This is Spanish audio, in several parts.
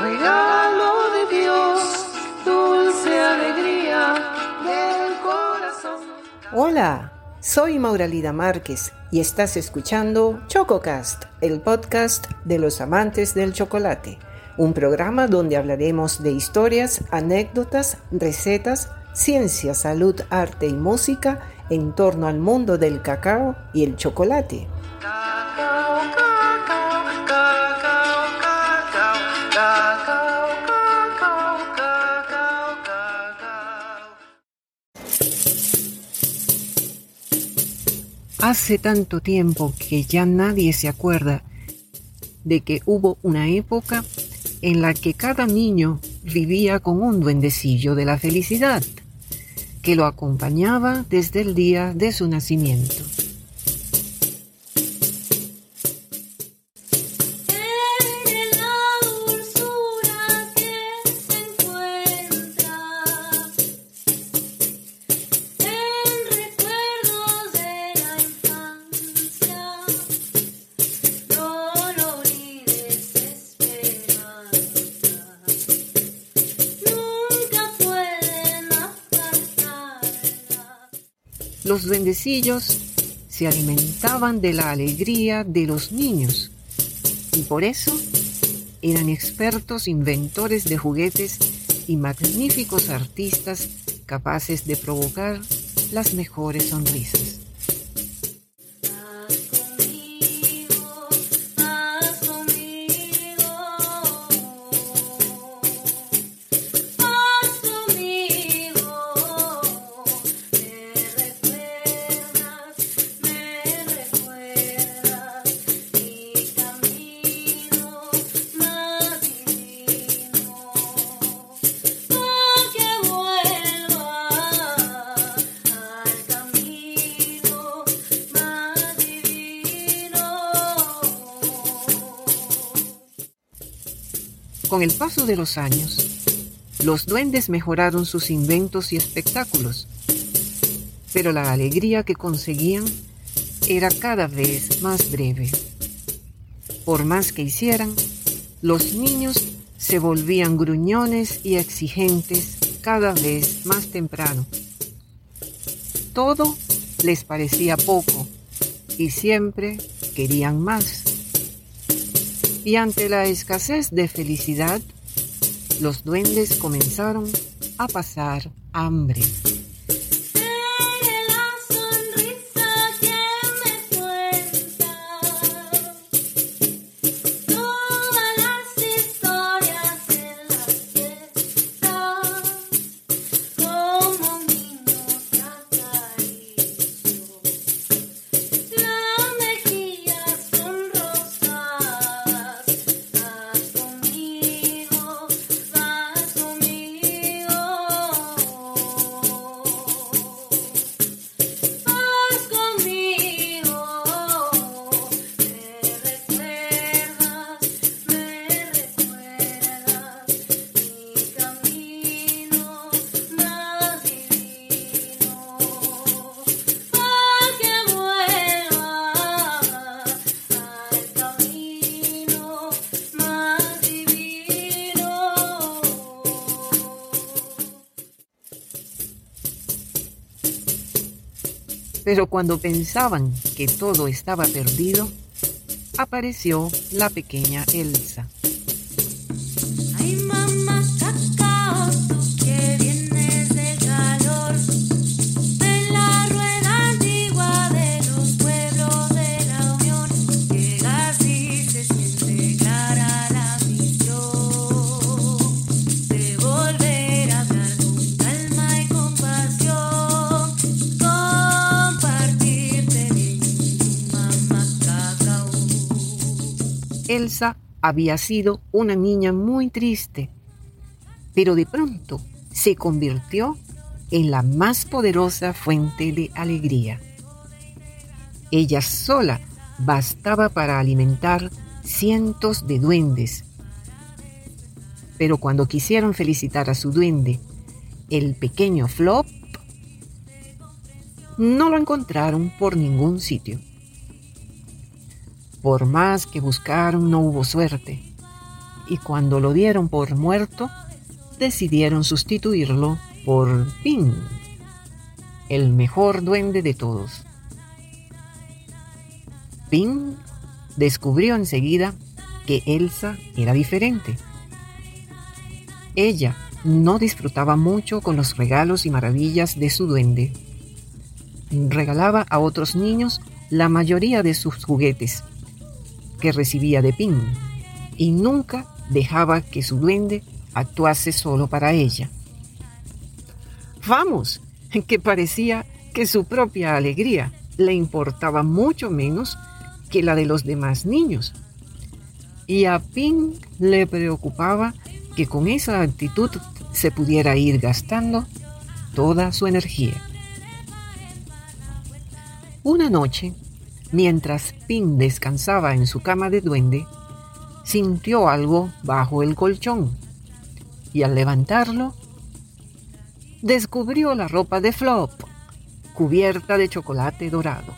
de Dios, dulce alegría del corazón. Hola, soy Mauralida Márquez y estás escuchando ChocoCast, el podcast de los amantes del chocolate, un programa donde hablaremos de historias, anécdotas, recetas, ciencia, salud, arte y música en torno al mundo del cacao y el chocolate. Hace tanto tiempo que ya nadie se acuerda de que hubo una época en la que cada niño vivía con un duendecillo de la felicidad que lo acompañaba desde el día de su nacimiento. Los duendecillos se alimentaban de la alegría de los niños y por eso eran expertos inventores de juguetes y magníficos artistas capaces de provocar las mejores sonrisas. Con el paso de los años, los duendes mejoraron sus inventos y espectáculos, pero la alegría que conseguían era cada vez más breve. Por más que hicieran, los niños se volvían gruñones y exigentes cada vez más temprano. Todo les parecía poco y siempre querían más. Y ante la escasez de felicidad, los duendes comenzaron a pasar hambre. Pero cuando pensaban que todo estaba perdido, apareció la pequeña Elsa. Elsa había sido una niña muy triste, pero de pronto se convirtió en la más poderosa fuente de alegría. Ella sola bastaba para alimentar cientos de duendes. Pero cuando quisieron felicitar a su duende, el pequeño Flop, no lo encontraron por ningún sitio. Por más que buscaron, no hubo suerte. y cuando lo dieron por muerto, decidieron sustituirlo por Pin, el mejor duende de todos. Pin descubrió enseguida que Elsa era diferente. Ella no disfrutaba mucho con los regalos y maravillas de su duende. Regalaba a otros niños la mayoría de sus juguetes que recibía de Pin y nunca dejaba que su duende actuase solo para ella. Vamos, que parecía que su propia alegría le importaba mucho menos que la de los demás niños. Y a Pin le preocupaba que con esa actitud se pudiera ir gastando toda su energía. Una noche, mientras Pin descansaba en su cama de duende, sintió algo bajo el colchón y al levantarlo, descubrió la ropa de Flop, cubierta de chocolate dorado.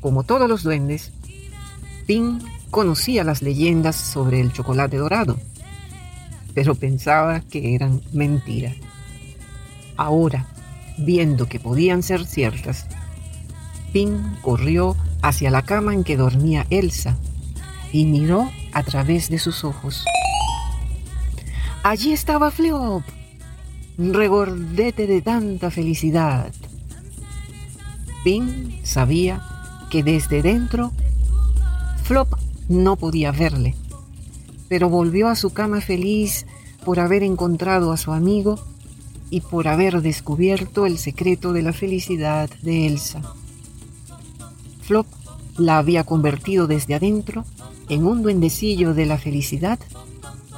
Como todos los duendes, Pin conocía las leyendas sobre el chocolate dorado, pero pensaba que eran mentiras. Ahora, viendo que podían ser ciertas, Pin corrió hacia la cama en que dormía Elsa y miró a través de sus ojos. Allí estaba Flop, regordete de tanta felicidad. Pin sabía que desde dentro Flop no podía verle, pero volvió a su cama feliz por haber encontrado a su amigo y por haber descubierto el secreto de la felicidad de Elsa. Flop la había convertido desde adentro en un duendecillo de la felicidad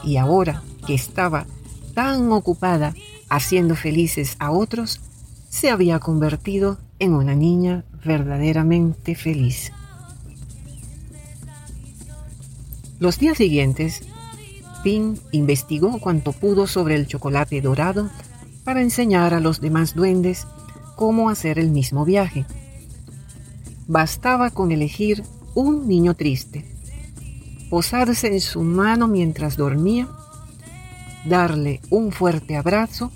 y ahora que estaba tan ocupada haciendo felices a otros, se había convertido en una niña verdaderamente feliz. Los días siguientes, Pin investigó cuanto pudo sobre el chocolate dorado para enseñar a los demás duendes cómo hacer el mismo viaje. Bastaba con elegir un niño triste, posarse en su mano mientras dormía, darle un fuerte abrazo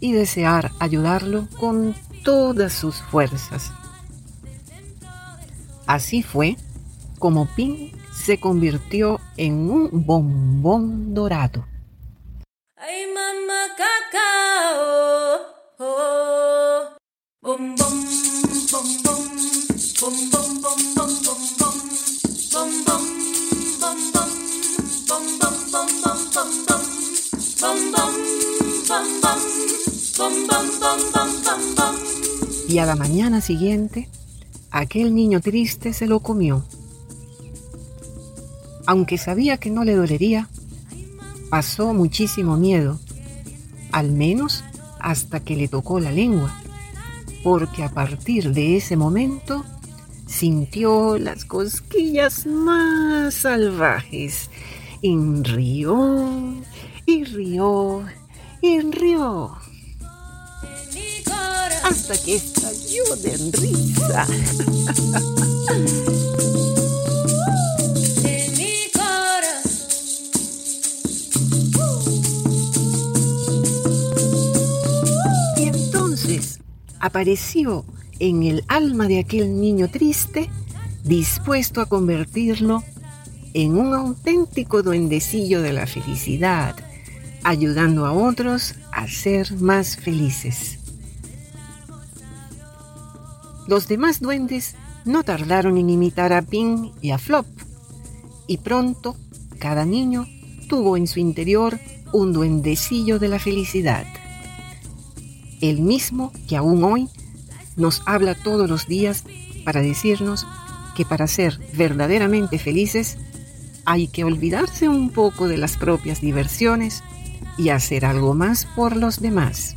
y desear ayudarlo con todas sus fuerzas. Así fue como Pin se convirtió en un bombón dorado. Ay, mamá cacao. Oh, Y a la mañana siguiente, aquel niño triste se lo comió. Aunque sabía que no le dolería, pasó muchísimo miedo, al menos hasta que le tocó la lengua, porque a partir de ese momento sintió las cosquillas más salvajes y rió y rió y rió hasta que estalló de risa. Y entonces apareció en el alma de aquel niño triste, dispuesto a convertirlo en un auténtico duendecillo de la felicidad, ayudando a otros a ser más felices. Los demás duendes no tardaron en imitar a Pin y a Flop, y pronto cada niño tuvo en su interior un duendecillo de la felicidad el mismo que aún hoy nos habla todos los días para decirnos que para ser verdaderamente felices hay que olvidarse un poco de las propias diversiones y hacer algo más por los demás.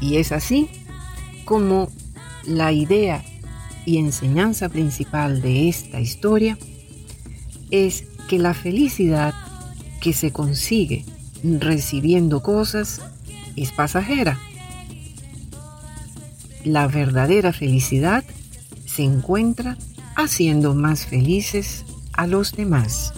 Y es así como la idea y enseñanza principal de esta historia es que la felicidad que se consigue recibiendo cosas es pasajera. la verdadera felicidad se encuentra haciendo más felices a los demás.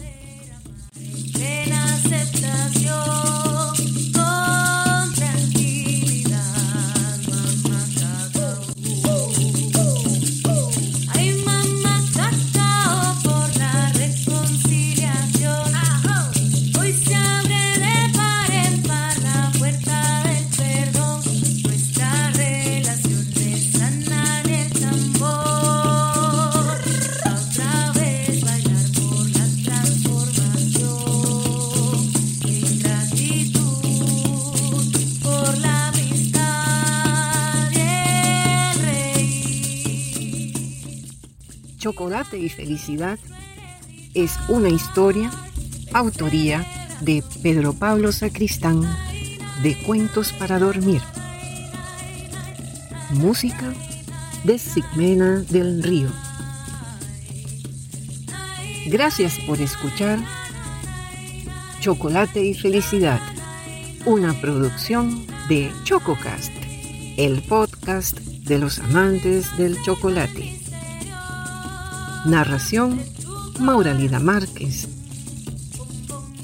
Chocolate y felicidad es una historia, autoría de Pedro Pablo Sacristán, de Cuentos para Dormir. Música de Sigmena del Río. Gracias por escuchar Chocolate y Felicidad, una producción de Chococast, el podcast de los amantes del chocolate. Narración Mauralida Márquez.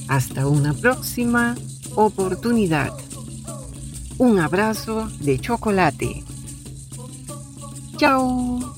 Hasta una próxima oportunidad. Un abrazo de chocolate. Chao.